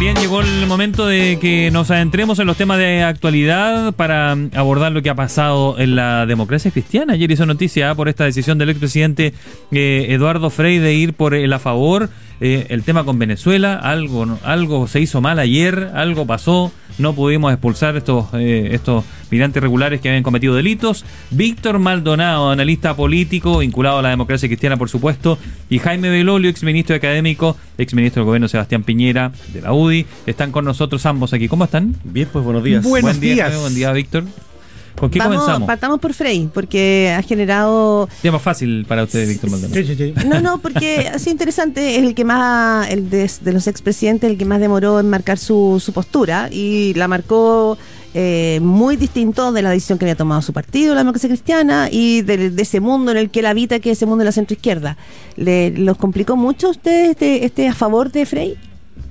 Bien, llegó el momento de que nos adentremos en los temas de actualidad para abordar lo que ha pasado en la democracia cristiana. Ayer hizo noticia por esta decisión del expresidente eh, Eduardo Frei de ir por el a favor. Eh, el tema con Venezuela, algo, algo se hizo mal ayer, algo pasó, no pudimos expulsar estos, eh, estos migrantes regulares que habían cometido delitos. Víctor Maldonado, analista político, vinculado a la democracia cristiana, por supuesto, y Jaime Belolio, exministro académico, exministro del gobierno Sebastián Piñera, de la UDI, están con nosotros ambos aquí. ¿Cómo están? Bien, pues buenos días. Buenos Buen días. Buen día, Víctor. ¿Con qué Vamos, comenzamos? Partamos por Frey, porque ha generado... Tema fácil para ustedes, Víctor Maldonado. Sí, sí, sí. No, no, porque ha sido interesante, es el que más, el de, de los expresidentes, el que más demoró en marcar su, su postura y la marcó eh, muy distinto de la decisión que había tomado su partido, la democracia cristiana, y de, de ese mundo en el que él habita, que es ese mundo de la centroizquierda. ¿Le, ¿Los complicó mucho a ustedes este, este a favor de Frey?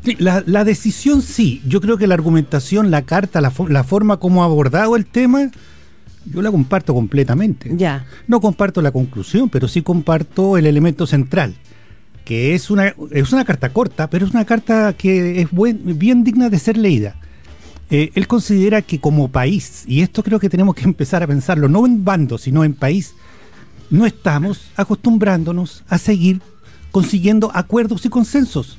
Sí, la, la decisión sí. Yo creo que la argumentación, la carta, la, la forma como ha abordado el tema, yo la comparto completamente. Ya. No comparto la conclusión, pero sí comparto el elemento central, que es una, es una carta corta, pero es una carta que es buen- bien digna de ser leída. Eh, él considera que como país, y esto creo que tenemos que empezar a pensarlo, no en bando, sino en país, no estamos acostumbrándonos a seguir consiguiendo acuerdos y consensos.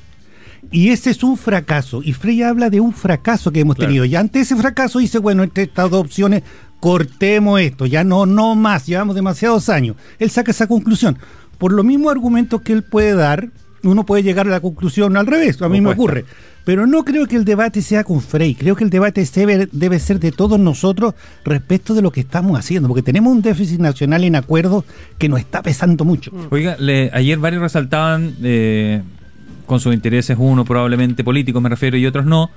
Y ese es un fracaso. Y Frey habla de un fracaso que hemos Claro. tenido. Y ante ese fracaso dice, bueno, entre estas dos opciones, cortemos esto. Ya no, no más. Llevamos demasiados años. Él saca esa conclusión. Por los mismos argumentos que él puede dar, uno puede llegar a la conclusión al revés. A mí me Opuesta. ocurre. Pero no creo que el debate sea con Frey. Creo que el debate debe, debe ser de todos nosotros respecto de lo que estamos haciendo. Porque tenemos un déficit nacional en acuerdos que nos está pesando mucho. Oiga, le- ayer varios resaltaban, eh, con sus intereses, uno probablemente políticos me refiero y otros no,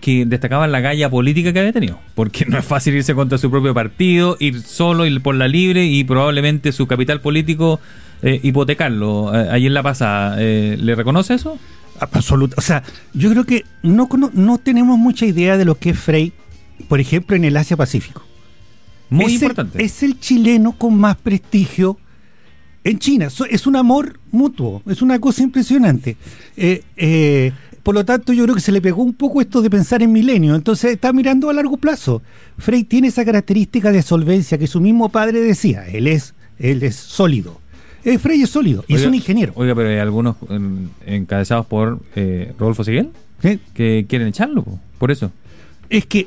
que destacaban la galla política que había tenido. Porque no es fácil irse contra su propio partido, ir solo, ir por la libre y probablemente su capital político eh, hipotecarlo. Eh, ayer la pasada, eh, ¿le reconoce eso? Absoluta. O sea, yo creo que no, cono- no tenemos mucha idea de lo que es Frey, por ejemplo, en el Asia Pacífico. Muy es el- importante. es el chileno con más prestigio en China. So- Es un amor mutuo, es una cosa impresionante. Eh, eh, por lo tanto, yo creo que se le pegó un poco esto de pensar en milenio. Entonces, está mirando a largo plazo. Frey tiene esa característica de solvencia que su mismo padre decía. Él es, él es sólido. Eh, Frey es sólido y es un ingeniero. Oiga, pero hay algunos en- encabezados por Rodolfo Siguel ¿sí? que quieren echarlo, po, por eso. Es que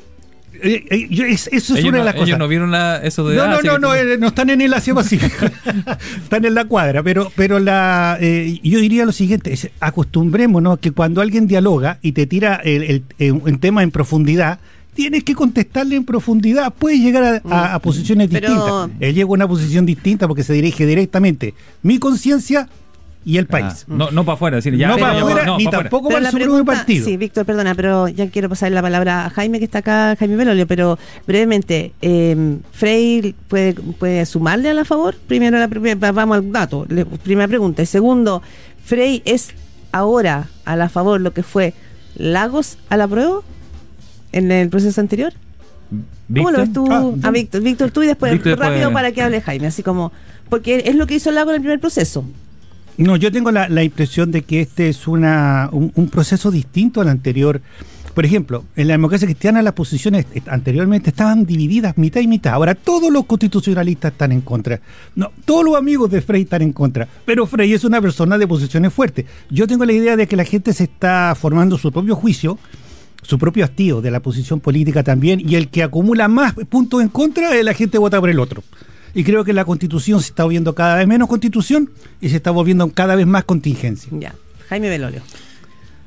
eh, eh, es- eso es ellos una no, de las ellos cosas. no vieron la, eso de... No, ah, no, no, no, eh, no están en el Asia Pacífico. están en la cuadra. Pero, pero la, eh, yo diría lo siguiente: es, acostumbrémonos que cuando alguien dialoga y te tira el, tema en profundidad, tienes que contestarle en profundidad. Puedes llegar a, a- a posiciones Pero- distintas. Él llega a una posición distinta porque se dirige directamente mi conciencia y el Ah, país. no, no para afuera, decir, ya, no para afuera no, ni pa' tampoco para su propio pregunta- partido. Sí, Víctor, perdona, pero ya quiero pasar la palabra a Jaime, que está acá, Jaime Belolio, pero brevemente, eh, ¿Frey puede, puede sumarle a la favor? Primero, la, primera- vamos al dato, le- primera pregunta. Y segundo, ¿Frey es ahora a la favor lo que fue Lagos a la prueba en el proceso anterior? ¿Cómo lo ves tú? Ah, a Víctor, Víctor, tú y después, Víctor, después- rápido para que hable Jaime, así como, porque es lo que hizo Lagos en el primer proceso. No, yo tengo la, la impresión de que este es una, un, proceso distinto al anterior. Por ejemplo, en la democracia cristiana las posiciones anteriormente estaban divididas mitad y mitad. Ahora todos los constitucionalistas están en contra. No, todos los amigos de Frey están en contra. Pero Frey es una persona de posiciones fuertes. Yo tengo la idea de que la gente se está formando su propio juicio, su propio hastío de la posición política también, y el que acumula más puntos en contra, eh, la gente vota por el otro. Y creo que la constitución se está volviendo cada vez menos constitución y se está volviendo cada vez más contingencia. Ya, Jaime Belolio.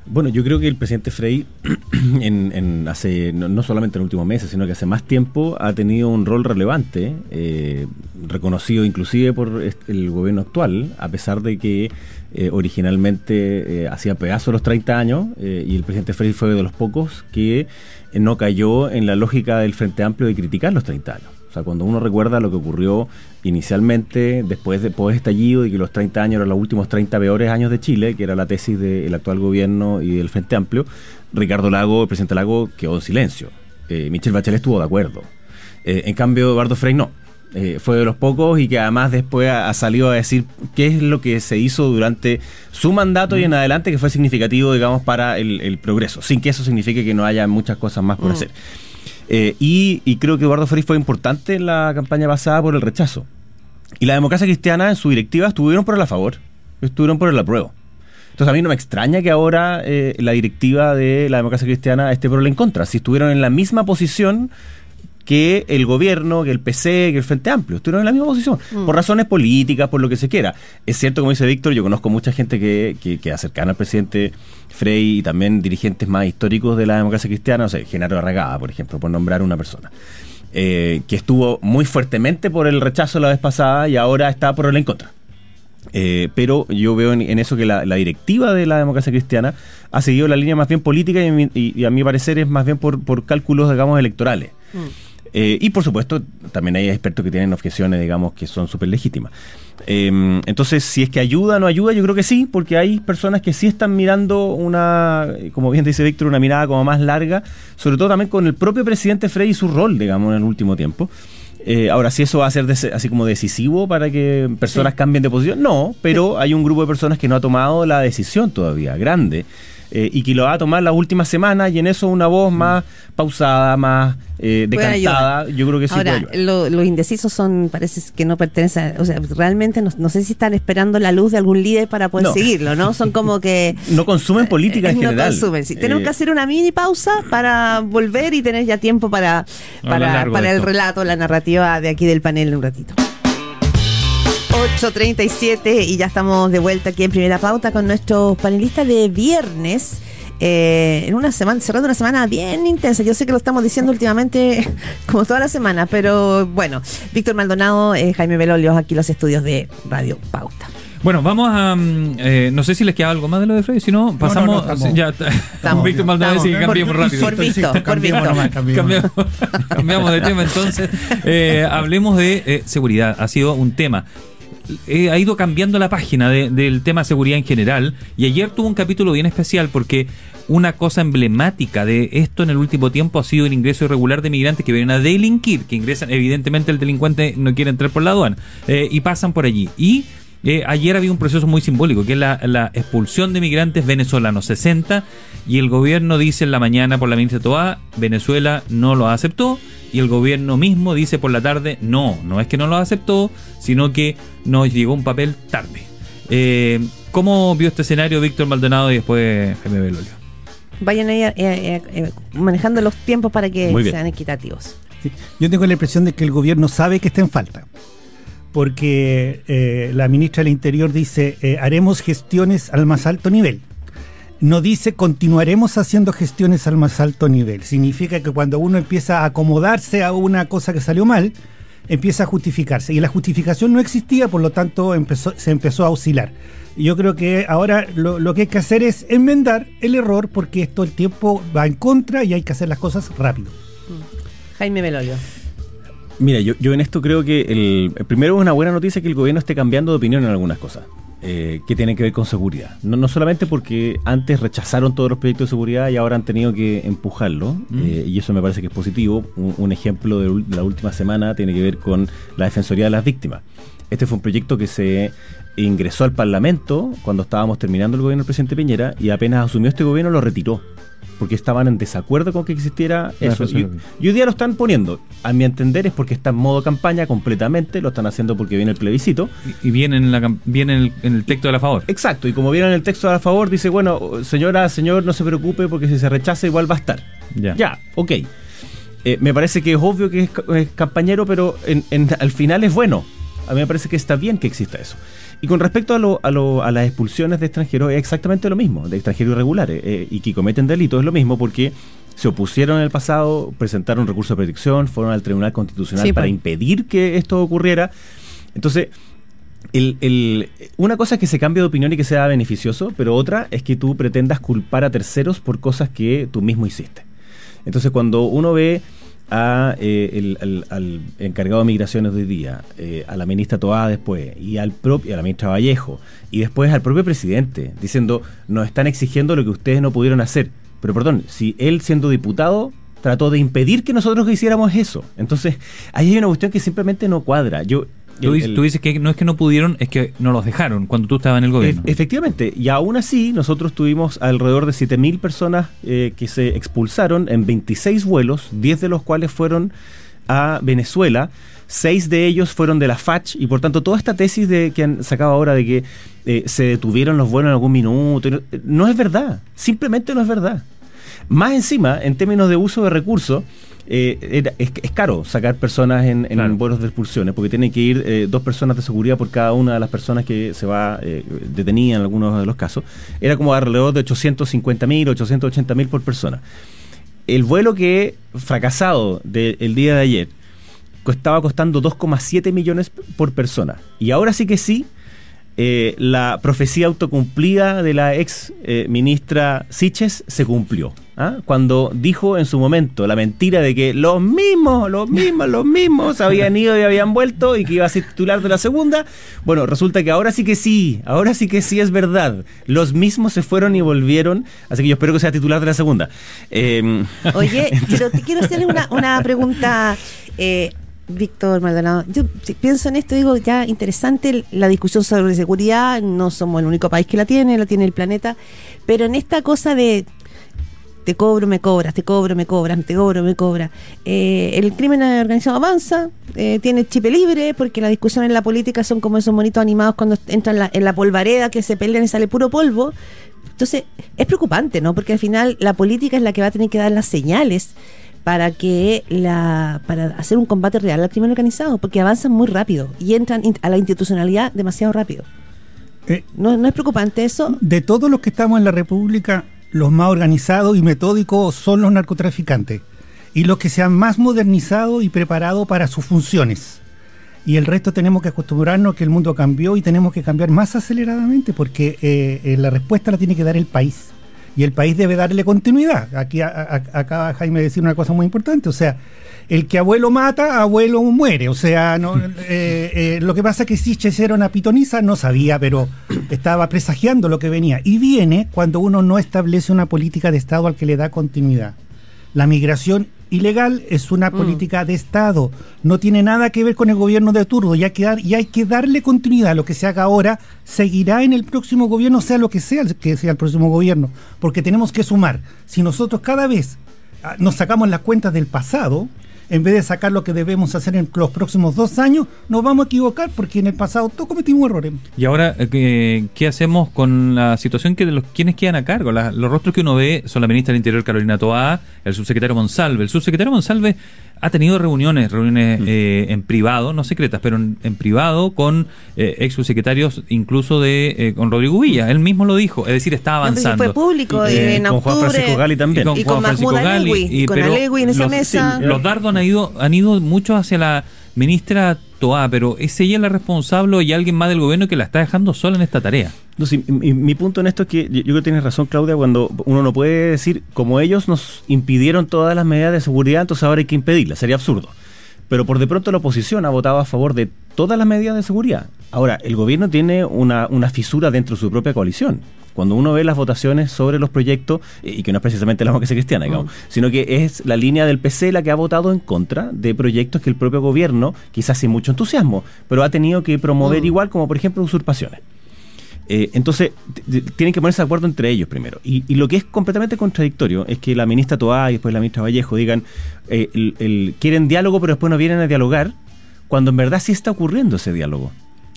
Bueno, yo creo que el presidente Frey, en, en hace no, no solamente en los últimos meses, sino que hace más tiempo, ha tenido un rol relevante, eh, reconocido inclusive por el gobierno actual, a pesar de que eh, originalmente eh, hacía pedazos los 30 años, eh, y el presidente Frey fue de los pocos que eh, no cayó en la lógica del Frente Amplio de criticar los 30 años. O sea, cuando uno recuerda lo que ocurrió inicialmente, después de post estallido, y que los 30 años eran los últimos 30 peores años de Chile, que era la tesis del actual gobierno y del Frente Amplio, Ricardo Lago, el presidente Lago, quedó en silencio. Eh, Michelle Bachelet estuvo de acuerdo. Eh, en cambio, Eduardo Frey no. Eh, fue de los pocos y que además después ha, salido a decir qué es lo que se hizo durante su mandato y en adelante que fue significativo, digamos, para el, progreso, sin que eso signifique que no haya muchas cosas más por mm. hacer. Eh, y, creo que Eduardo Frei fue importante en la campaña pasada por el rechazo. Y la democracia cristiana en su directiva estuvieron por el a favor, estuvieron por el apruebo. Entonces a mí no me extraña que ahora eh, la directiva de la democracia cristiana esté por el en contra. Si estuvieron en la misma posición que el gobierno, que el PC, que el Frente Amplio. Estuvieron en la misma posición, mm. por razones políticas, por lo que se quiera. Es cierto, como dice Víctor, yo conozco mucha gente que, que, que al presidente Frey y también dirigentes más históricos de la democracia cristiana, o sea, Genaro Arragada, por ejemplo, por nombrar una persona. Eh, que estuvo muy fuertemente por el rechazo la vez pasada y ahora está por el en contra. Eh, pero yo veo en, eso que la, directiva de la democracia cristiana ha seguido la línea más bien política y, a mi parecer es más bien por, por cálculos, digamos, electorales. Mm. Eh, y por supuesto, también hay expertos que tienen objeciones, digamos, que son súper legítimas. Em, entonces, si es que ayuda o no ayuda, yo creo que sí, porque hay personas que sí están mirando una, como bien dice Víctor, una mirada como más larga, sobre todo también con el propio presidente Frey y su rol, digamos, en el último tiempo. Eh, ahora, si eso va a ser así como decisivo para que personas cambien de posición, no, pero hay un grupo de personas que no ha tomado la decisión todavía, grande, eh, y que lo va a tomar las últimas semanas y en eso una voz mm. más pausada, más eh, decantada, yo creo que sí Ahora, los indecisos son, parece que no pertenecen, o sea, realmente no, sé si están esperando la luz de algún líder para poder seguirlo, ¿no? Son como que... no consumen política en general. No consumen, sí. Tenemos que hacer una mini pausa para volver y tener ya tiempo para, para, para el relato, la narrativa de aquí del panel en un ratito. 8.37 y ya estamos de vuelta aquí en Primera Pauta con nuestros panelistas de viernes. Eh, en una semana, cerrando una semana bien intensa. Yo sé que lo estamos diciendo últimamente como toda la semana, pero bueno, Víctor Maldonado, eh, Jaime Belolio, aquí los estudios de Radio Pauta. Bueno, vamos a. Mm, eh, no sé si les queda algo más de lo de Freddy, si no, pasamos. ya, estamos, Víctor Maldonado cambiemos rápido. Por visto, por visto. Cambiamos, cambiamos, de tema entonces. hablemos de seguridad. Ha sido un tema eh, ha ido cambiando la página del tema seguridad en general y ayer tuvo un capítulo bien especial porque una cosa emblemática de esto en el último tiempo ha sido el ingreso irregular de migrantes que vienen a delinquir, que ingresan, evidentemente el delincuente no quiere entrar por la aduana eh, y pasan por allí. Y eh, ayer había un proceso muy simbólico, que es la, la, expulsión de migrantes venezolanos, 60, y el gobierno dice en la mañana por la ministra Toá, Venezuela no lo aceptó, y el gobierno mismo dice por la tarde, no, no es que no lo aceptó, sino que nos llegó un papel tarde. Eh, ¿Cómo vio este escenario Víctor Maldonado y después Jaime Belolio? Vayan ahí eh, eh, manejando los tiempos para que sean equitativos. Yo tengo la impresión de que el gobierno sabe que está en falta porque la ministra del Interior dice, haremos gestiones al más alto nivel no dice continuaremos haciendo gestiones al más alto nivel. Significa que cuando uno empieza a acomodarse a una cosa que salió mal, empieza a justificarse. Y la justificación no existía, por lo tanto se empezó a oscilar. Yo creo que ahora lo, que hay que hacer es enmendar el error porque esto el tiempo va en contra y hay que hacer las cosas rápido. Mm. Jaime Meloyo. Mira, yo, yo en esto creo que el, primero es una buena noticia que el gobierno esté cambiando de opinión en algunas cosas. Eh, que tienen que ver con seguridad. No, no, solamente porque antes rechazaron todos los proyectos de seguridad y ahora han tenido que empujarlo, mm. eh, y eso me parece que es positivo. Un, ejemplo de, la última semana tiene que ver con la Defensoría de las Víctimas. Este fue un proyecto que se ingresó al Parlamento cuando estábamos terminando el gobierno del presidente Piñera y apenas asumió este gobierno lo retiró porque estaban en desacuerdo con que existiera eso. Y, hoy día lo están poniendo, a mi entender, es porque está en modo campaña completamente, lo están haciendo porque viene el plebiscito. Y, viene, en, la, viene en, el, texto de la favor. Exacto, y como viene en el texto de la favor, dice, bueno, señora, señor, no se preocupe porque si se rechaza igual va a estar. Ya, ya ok. Eh, me parece que es obvio que es, campañero, pero al final es bueno. A mí me parece que está bien que exista eso. Y con respecto a, lo, a, lo, a las expulsiones de extranjeros, es exactamente lo mismo, de extranjeros irregulares, eh, y que cometen delitos, es lo mismo porque se opusieron en el pasado, presentaron recurso de predicción, fueron al Tribunal Constitucional para pues. impedir que esto ocurriera. Entonces, el, el, una cosa es que se cambie de opinión y que sea beneficioso, pero otra es que tú pretendas culpar a terceros por cosas que tú mismo hiciste. Entonces, cuando uno ve a, eh, al encargado de migraciones de hoy día, eh, a la ministra Toada después, y al propio, a la ministra Vallejo, y después al propio presidente, diciendo, nos están exigiendo lo que ustedes no pudieron hacer. Pero perdón, si él siendo diputado trató de impedir que nosotros hiciéramos eso. Entonces, ahí hay una cuestión que simplemente no cuadra. Yo, Tú, el- dices, el- tú dices que no es que no pudieron, es que no los dejaron cuando tú estabas en el gobierno. Efectivamente, y aún así nosotros tuvimos alrededor de 7.000 personas eh, que se expulsaron en 26 vuelos, 10 de los cuales fueron a Venezuela, 6 de ellos fueron de la FACH, y por tanto toda esta tesis de, que han sacado ahora de que eh, se detuvieron los vuelos en algún minuto, no es verdad, simplemente no es verdad. Más encima, en términos de uso de recursos, eh, era- es, es caro sacar personas en, en Claro. vuelos de expulsiones, porque tienen que ir eh, dos personas de seguridad por cada una de las personas que se va eh, detenida en algunos de los casos. Era como alrededor de 850 mil, 880 mil por persona. El vuelo que fracasado del día de ayer estaba costando 2,7 millones por persona. Y ahora sí que sí, eh, la profecía autocumplida de la ex eh, ministra Siches se cumplió. ¿Ah? Cuando dijo en su momento la mentira de que los mismos, los mismos, los mismos habían ido y habían vuelto y que iba a ser titular de la segunda, bueno, resulta que ahora sí que sí, ahora sí que sí es verdad. Los mismos se fueron y volvieron, así que yo espero que sea titular de la segunda. Eh, Oye, pero te quiero hacerle una, una pregunta, eh, Víctor Maldonado. Yo pienso en esto, digo, ya interesante la discusión sobre seguridad, no somos el único país que la tiene, la tiene el planeta, pero en esta cosa de te cobro, me cobras, te cobro, me cobras, te cobro, me cobras. Eh, el crimen organizado avanza, eh, tiene chip libre, porque la discusión en la política son como esos monitos animados cuando entran en la, en la polvareda que se pelean y sale puro polvo. Entonces, es preocupante, ¿no? Porque al final la política es la que va a tener que dar las señales para que la para hacer un combate real al crimen organizado, porque avanzan muy rápido y entran a la institucionalidad demasiado rápido. Eh, ¿No, no es preocupante eso? de todos los que estamos en la República, los más organizados y metódicos son los narcotraficantes. Y los que se han más modernizado y preparado para sus funciones. Y el resto tenemos que acostumbrarnos que el mundo cambió y tenemos que cambiar más aceleradamente porque eh, eh, la respuesta la tiene que dar el país. Y el país debe darle continuidad. Aquí a- a- acaba Jaime decir una cosa muy importante. O sea, el que abuelo mata, abuelo muere. O sea, no, eh, eh, lo que pasa es que Siches era una pitoniza, no sabía, pero estaba presagiando lo que venía. Y viene cuando uno no establece una política de Estado al que le da continuidad. La migración ilegal es una política de Estado, no tiene nada que ver con el gobierno de turno y hay, que dar, y hay que darle continuidad. Lo que se haga ahora seguirá en el próximo gobierno, sea lo que sea el- que sea el próximo gobierno, porque tenemos que sumar. Si nosotros cada vez ah, nos sacamos las cuentas del pasado, en vez de sacar lo que debemos hacer en los próximos dos años, nos vamos a equivocar porque en el pasado todos cometimos errores. Y ahora, eh, ¿qué, hacemos con la situación que de los quienes quedan a cargo? Los rostros que uno ve son la ministra del Interior Carolina Toá, el subsecretario Monsalve. El subsecretario Monsalve ha tenido reuniones, reuniones eh, en privado, no secretas, pero en, en privado con eh, ex subsecretarios, incluso de eh, con Rodrigo Villa. Él mismo lo dijo, es decir, está No, avanzando. fue público Y, eh, en con Juan. Francisco Gali también. Y con Juan Mahmoud Alewi, y con pero Alewi en esa los, mesa. sí, los dardos han ido, han ido mucho hacia la ministra Toá, pero ¿es ella la responsable o hay alguien más del gobierno que la está dejando sola en esta tarea? No, sí, mi, mi punto en esto es que yo, creo que tienes razón, Claudia, cuando uno no puede decir, como ellos nos impidieron todas las medidas de seguridad, entonces ahora hay que impedirlas. Sería absurdo. Pero por de pronto la oposición ha votado a favor de todas las medidas de seguridad. Ahora, el gobierno tiene una, una fisura dentro de su propia coalición. Cuando uno ve las votaciones sobre los proyectos, y que no es precisamente la democracia cristiana, digamos, sino que es la línea del PC la que ha votado en contra de proyectos que el propio gobierno, quizás sin mucho entusiasmo, pero ha tenido que promover igual, como por ejemplo usurpaciones. Eh, entonces, tienen que ponerse de acuerdo entre ellos primero. Y, y lo que es completamente contradictorio es que la ministra Toá y después la ministra Vallejo digan, eh, el- el- quieren diálogo pero después no vienen a dialogar, cuando en verdad sí está ocurriendo ese diálogo.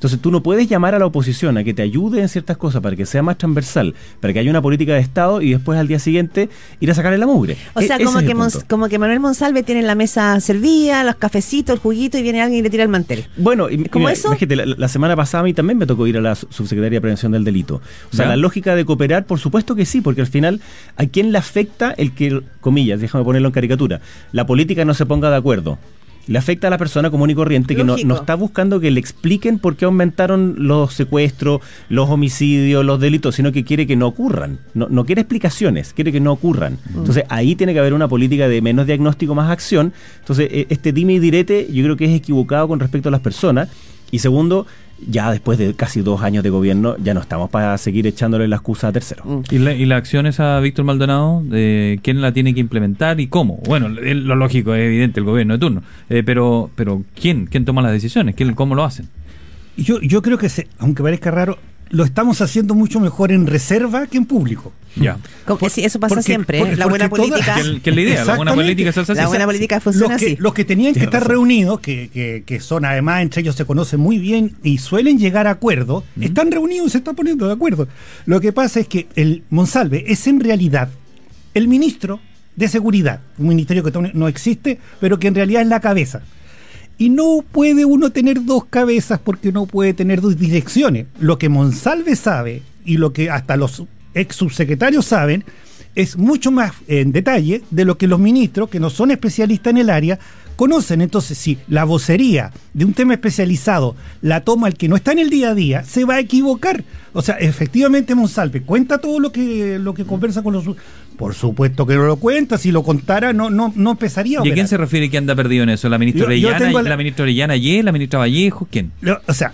Entonces tú no puedes llamar a la oposición a que te ayude en ciertas cosas para que sea más transversal, para que haya una política de Estado y después al día siguiente ir a sacarle la mugre. O E- sea, ese como que, como que Manuel Monsalve tiene la mesa servida, los cafecitos, el juguito y viene alguien y le tira el mantel. Bueno, y, ¿Cómo mira, eso? imagínate, la, la semana pasada a mí también me tocó ir a la su- subsecretaría de Prevención del Delito. O sea, ¿Ya? la lógica de cooperar, por supuesto que sí, porque al final, ¿a quién le afecta el que, comillas, déjame ponerlo en caricatura, la política no se ponga de acuerdo? Le afecta a la persona común y corriente que no, no está buscando que le expliquen por qué aumentaron los secuestros, los homicidios, los delitos, sino que quiere que no ocurran. No, no quiere explicaciones, quiere que no ocurran. Entonces ahí tiene que haber una política de menos diagnóstico, más acción. Entonces eh, este dime y direte yo creo que es equivocado con respecto a las personas. Y segundo, ya después de casi dos años de gobierno, ya no estamos para seguir echándole la excusa a terceros. Mm. ¿Y la, ¿Y la acción esa, Víctor Maldonado, de quién la tiene que implementar y cómo? Bueno, lo lógico es evidente, el gobierno de turno, eh, pero pero ¿quién? ¿Quién toma las decisiones? ¿Quién, ¿Cómo lo hacen? Yo, yo creo que, se, aunque parezca raro, lo estamos haciendo mucho mejor en reserva que en público. Ya. sí, eso pasa siempre. ¿eh? la buena política. ¿Qué es la idea? La buena política es La buena política funciona los que, así. Los que tenían que estar reunidos, que, que, que, son además entre ellos se conocen muy bien y suelen llegar a acuerdos, están reunidos y se están poniendo de acuerdo. Lo que pasa es que el Monsalve es en realidad el ministro de Seguridad, un ministerio que no existe, pero que en realidad es la cabeza. Y no puede uno tener dos cabezas porque no puede tener dos direcciones. Lo que Monsalve sabe y lo que hasta los ex subsecretarios saben es mucho más en detalle de lo que los ministros, que no son especialistas en el área, conocen. Entonces, si la vocería de un tema especializado la toma el que no está en el día a día, se va a equivocar. O sea, efectivamente Monsalve cuenta todo lo que, lo que conversa con los... Por supuesto que no lo cuenta, si lo contara no, no, no empezaría a... ¿Y a quién se refiere que anda perdido en eso? ¿La ministra Orellana, la... la ministra Orellana y la ministra Vallejo? ¿Quién? o sea,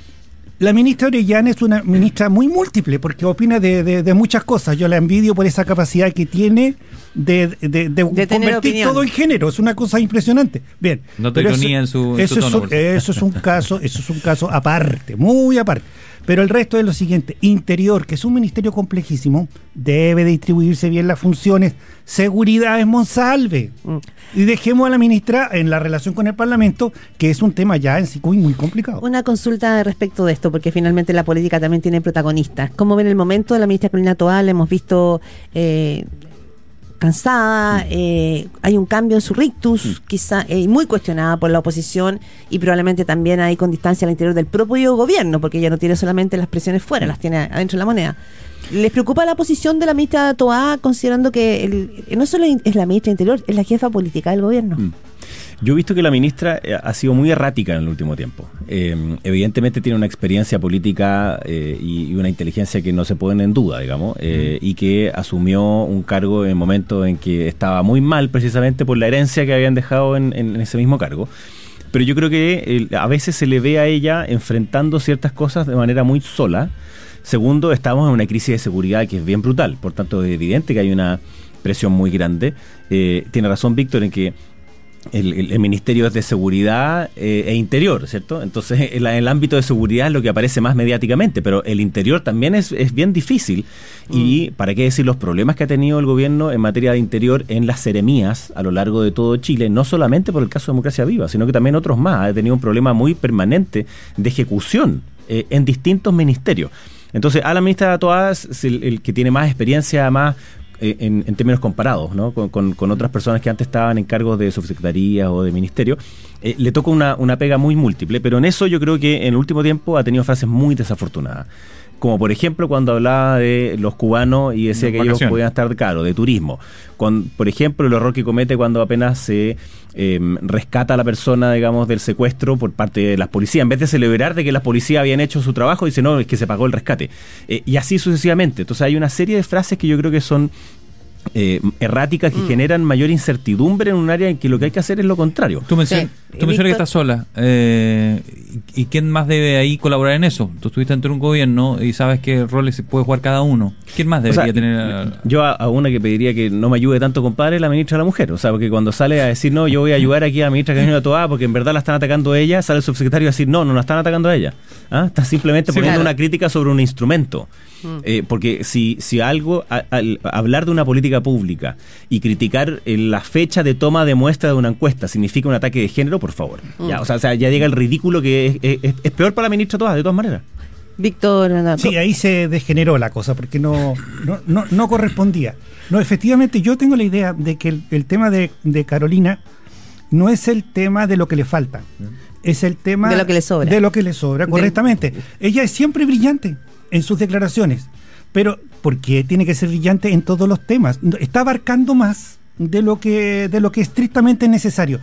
la ministra Orellana es una ministra muy múltiple porque opina de, muchas cosas. Yo la envidio por esa capacidad que tiene de, de convertir todo en género. Es una cosa impresionante. Bien. No te ironía en su, eso, es, eso es un caso, eso es un caso aparte, muy aparte. Pero el resto es lo siguiente, Interior, que es un ministerio complejísimo, debe distribuirse bien las funciones. Seguridad es Monsalve. Mm. Y dejemos a la ministra en la relación con el Parlamento, que es un tema ya en sí muy, muy complicado. Una consulta respecto de esto, porque finalmente la política también tiene protagonistas. ¿Cómo ven el momento de la ministra Carolina Toal? Hemos visto... Eh, cansada, eh, hay un cambio en su rictus, quizá eh, muy cuestionada por la oposición y probablemente también hay con distancia al interior del propio gobierno, porque ella no tiene solamente las presiones fuera, las tiene adentro de la moneda. ¿Les preocupa la posición de la ministra Toá, considerando que el, no solo es la ministra Interior, es la jefa política del gobierno? Mm. Yo he visto que la ministra eh, ha sido muy errática en el último tiempo. Eh, evidentemente tiene una experiencia política eh, y, una inteligencia que no se ponen en duda, digamos, y que asumió un cargo en el momento en que estaba muy mal precisamente por la herencia que habían dejado en, ese mismo cargo. Pero yo creo que a veces se le ve a ella enfrentando ciertas cosas de manera muy sola. Segundo, estamos en una crisis de seguridad que es bien brutal, por tanto es evidente que hay una presión muy grande. tiene razón Víctor en que el, Ministerio de Seguridad eh, e Interior, ¿cierto? Entonces, en, el ámbito de seguridad es lo que aparece más mediáticamente, pero el interior también es, es bien difícil. Y, mm. ¿para qué decir los problemas que ha tenido el gobierno en materia de interior en las seremías a lo largo de todo Chile? No solamente por el caso de Democracia Viva, sino que también otros más. Ha tenido un problema muy permanente de ejecución eh, en distintos ministerios. Entonces, a la ministra de Toadas, el, el, que tiene más experiencia, más eh, en, términos comparados ¿no? con, otras personas que antes estaban en cargos de subsecretaría o de ministerio, eh, le toca una, una pega muy múltiple, pero en eso yo creo que en el último tiempo ha tenido frases muy desafortunadas como por ejemplo cuando hablaba de los cubanos y decía que ellos podían estar caro, de turismo. Con, por ejemplo, el error que comete cuando apenas se em, rescata a la persona, digamos, del secuestro por parte de las policías. En vez de celebrar de que las policías habían hecho su trabajo, dice, no, es que se pagó el rescate. Eh, y así sucesivamente. Entonces hay una serie de frases que yo creo que son eh, erráticas que mm. generan mayor incertidumbre en un área en que lo que hay que hacer es lo contrario. Tú mencionas, que estás sola. Eh, ¿Y quién más debe ahí colaborar en eso? Tú estuviste dentro de un gobierno y sabes qué roles se puede jugar cada uno. ¿Quién más debería tener? Yo a, una que pediría que no me ayude tanto, compadre, es la ministra de la Mujer. O sea, porque cuando sale a decir, no, yo voy a ayudar aquí a la ministra que Toa porque en verdad la están atacando a ella, sale el subsecretario a decir, no, no la están atacando a ella. ¿Ah? Está simplemente poniendo una crítica sobre un instrumento. Mm. Eh, porque si, si algo, al hablar de una política pública y criticar eh, la fecha de toma de muestra de una encuesta significa un ataque de género, por favor. Mm. Ya, o, sea, ya llega el ridículo que es, peor para la ministra todas, de todas maneras. Víctor. Sí, ahí se degeneró la cosa porque no, no, no, correspondía. No, efectivamente, yo tengo la idea de que el, tema de, Carolina no es el tema de lo que le falta, es el tema de lo que le sobra. De lo que le sobra, correctamente. Ella es siempre brillante en sus declaraciones. Pero, ¿por qué tiene que ser brillante en todos los temas? Está abarcando más de lo que, de lo que estrictamente es necesario.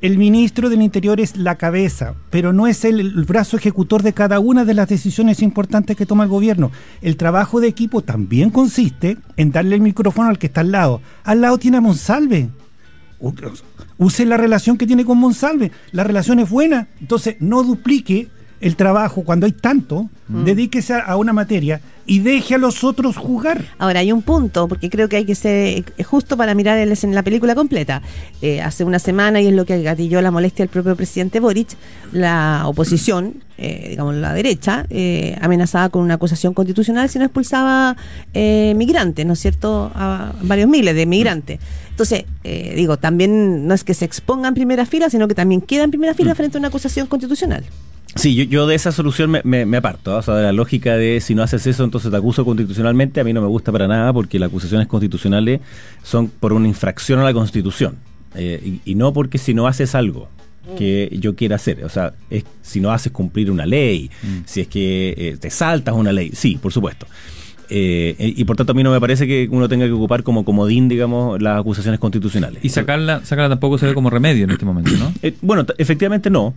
El ministro del Interior es la cabeza, pero no es el, el, brazo ejecutor de cada una de las decisiones importantes que toma el gobierno. El trabajo de equipo también consiste en darle el micrófono al que está al lado. Al lado tiene a Monsalve. Use la relación que tiene con Monsalve. La relación es buena. Entonces, no duplique el trabajo, cuando hay tanto, Mm. dedíquese a, a una materia y deje a los otros jugar. Ahora, hay un punto, porque creo que hay que ser eh, justo para mirar el- en la película completa. Eh, hace una semana, y es lo que gatilló la molestia del propio presidente Boric, la oposición, eh, digamos la derecha, eh, amenazaba con una acusación constitucional si no expulsaba eh, migrantes, ¿no es cierto? A varios miles de migrantes. Entonces, eh, digo, también no es que se exponga en primera fila, sino que también queda en primera fila frente a una acusación constitucional. Sí, yo, yo de esa solución me, me- me aparto. ¿ah? O sea, de la lógica de si no haces eso, entonces te acuso constitucionalmente, a mí no me gusta para nada porque las acusaciones constitucionales son por una infracción a la Constitución. Eh, y, y no porque si no haces algo que yo quiera hacer. O sea, es si no haces cumplir una ley, si es que eh, te saltas una ley. Sí, por supuesto. Eh, y por tanto a mí no me parece que uno tenga que ocupar como comodín, digamos, las acusaciones constitucionales. Y sacarla, sacarla tampoco se ve como remedio en este momento, ¿no? Eh, bueno, efectivamente no.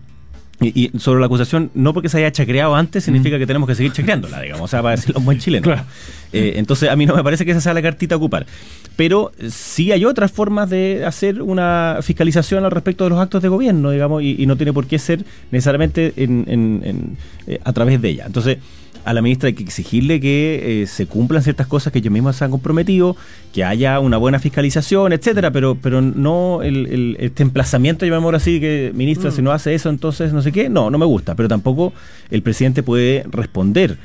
Y, y sobre la acusación, no porque se haya chacreado antes, significa que tenemos que seguir chacreándola, digamos, o sea, para decirlo en buen chileno. Claro. Eh, entonces, a mí no me parece que esa sea la cartita a ocupar. Pero eh, sí hay otras formas de hacer una fiscalización al respecto de los actos de gobierno, digamos, y, y no tiene por qué ser necesariamente en- en- en, eh, a través de ella. Entonces, a la ministra hay que exigirle que eh, se cumplan ciertas cosas que ellos mismos se han comprometido, que haya una buena fiscalización, etcétera, pero pero no el, el- este emplazamiento, llamémoslo así, que ministra, si no hace eso, entonces no sé qué, no, no me gusta, pero tampoco el presidente puede responder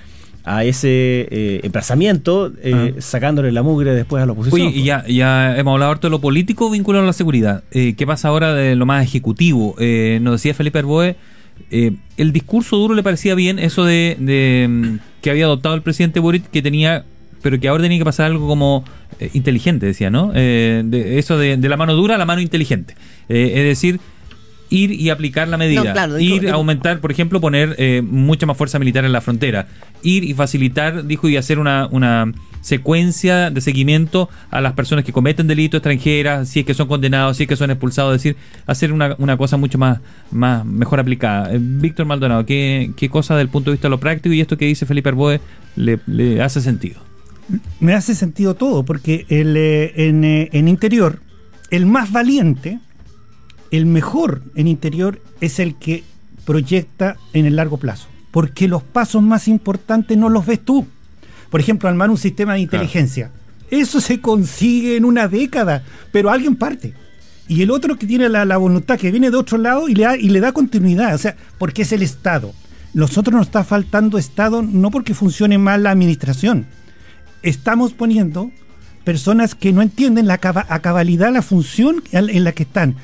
a ese eh, emplazamiento eh, Ah. sacándole la mugre después a la oposición. Oye, y ya, ya hemos hablado harto de lo político vinculado a la seguridad. Eh, ¿Qué pasa ahora de lo más ejecutivo? Eh, nos decía Felipe Arboe, eh, el discurso duro le parecía bien, eso de, de, mm, que había adoptado el presidente Boric, que tenía, pero que ahora tenía que pasar algo como eh, inteligente, decía, ¿no? Eh, de, eso de, de la mano dura a la mano inteligente. Eh, es decir, ir y aplicar la medida. No, claro, dijo- ir dijo- a aumentar, por ejemplo, poner eh, mucha más fuerza militar en la frontera. Ir y facilitar, dijo, y hacer una, una secuencia de seguimiento a las personas que cometen delitos extranjeras, si es que son condenados, si es que son expulsados, es decir, hacer una, una cosa mucho más, más mejor aplicada. Eh, Víctor Maldonado, ¿qué, ¿qué cosa del punto de vista de lo práctico y esto que dice Felipe Arboe le, le hace sentido? Me hace sentido todo, porque el, en, eh, en interior, el más valiente, el mejor en interior, es el que proyecta en el largo plazo. Porque los pasos más importantes no los ves tú. Por ejemplo, armar un sistema de inteligencia. Eso se consigue en una década, pero alguien parte. Y el otro que tiene la, la voluntad, que viene de otro lado y le, da, y le da continuidad. O sea, porque es el Estado. Nosotros nos está faltando Estado no porque funcione mal la administración. Estamos poniendo personas que no entienden la a cabalidad la función en la que están.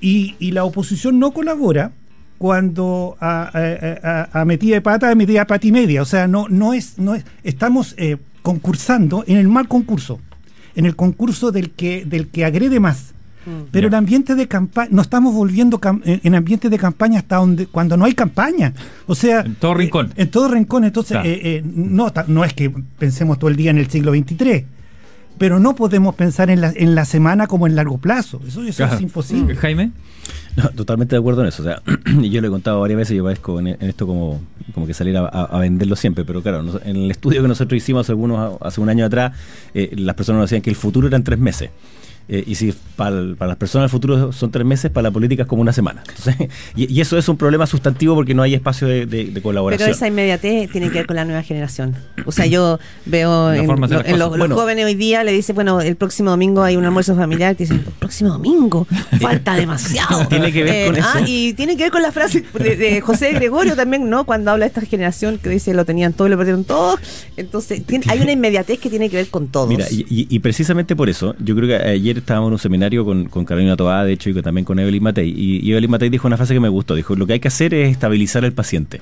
Y, y la oposición no colabora cuando a, a, a- a metida de pata, a metida de pata y media. O sea, no, no es, no es, estamos eh, concursando en el mal concurso, en el concurso del que, del que agrede más. Pero Ya. el ambiente de campaña, no estamos volviendo cam- en, en ambiente de campaña hasta donde, cuando no hay campaña. O sea, En todo rincón. eh, en todo rincón. Entonces, Claro. eh, eh, no, no es que pensemos todo el día en el siglo XXIII, pero no podemos pensar en la, en la semana como en largo plazo. Eso, eso Claro. es imposible. Jaime. No, totalmente de acuerdo en eso. O sea, y yo lo he contado varias veces, yo parezco en, en esto como, como que salir a, a- a venderlo siempre, pero claro, en el estudio que nosotros hicimos hace, algunos, hace un año atrás, eh, las personas nos decían que el futuro era en tres meses. Eh, y si para, las personas el futuro son tres meses, para la política es como una semana. Entonces, y, y eso es un problema sustantivo porque no hay espacio de, de- de colaboración. Pero esa inmediatez tiene que ver con la nueva generación. O sea, yo veo en, lo- los, jóvenes hoy día le dicen, bueno, el próximo domingo hay un almuerzo familiar, te dicen, el próximo domingo, falta demasiado. Eh, Tiene que ver con eso. ah, y tiene que ver con la frase de, de José Gregorio también, ¿no? Cuando habla de esta generación que dice, lo tenían todo y lo perdieron todo. Entonces, tiene- hay una inmediatez que tiene que ver con todos. Mira, y, y- y precisamente por eso, yo creo que ayer estábamos en un seminario con, con Carolina Tobá, de hecho, y también con Evelyn Matei. Y, Evelyn Matei dijo una frase que me gustó. Dijo, lo que hay que hacer es estabilizar al paciente.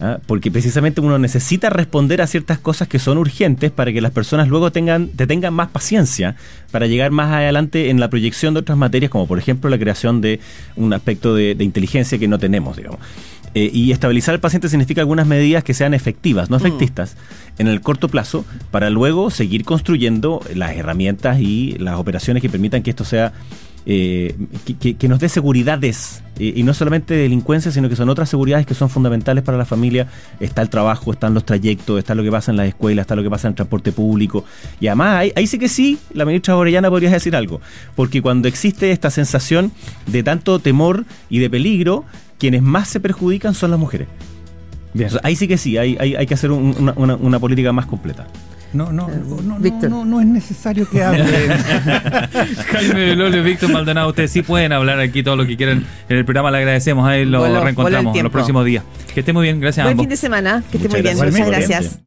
¿ah? Porque precisamente uno necesita responder a ciertas cosas que son urgentes para que las personas luego tengan, te tengan más paciencia para llegar más adelante en la proyección de otras materias, como por ejemplo la creación de un aspecto de inteligencia que no tenemos, digamos. Eh, y estabilizar al paciente significa algunas medidas que sean efectivas, no efectistas, en el corto plazo, para luego seguir construyendo las herramientas y las operaciones que permitan que esto sea, eh, que, que- que nos dé seguridades, eh, y no solamente delincuencia, sino que son otras seguridades que son fundamentales para la familia. Está el trabajo, están los trayectos, está lo que pasa en las escuelas, está lo que pasa en el transporte público. Y además, ahí, ahí sí que sí, la ministra Orellana podría decir algo, porque cuando existe esta sensación de tanto temor y de peligro, quienes más se perjudican son las mujeres. Bien. ahí sí que sí, hay, hay, hay que hacer una, una, una política más completa. No, no, no, no, no, es necesario que hable. Jaime Belolio, Víctor Maldonado, ustedes sí pueden hablar aquí todo lo que quieran en el programa. Le agradecemos, ahí lo reencontramos en los próximos días. Que esté muy bien, gracias Buen a ambos. fin de semana, que esté muy bien. Muchas gracias.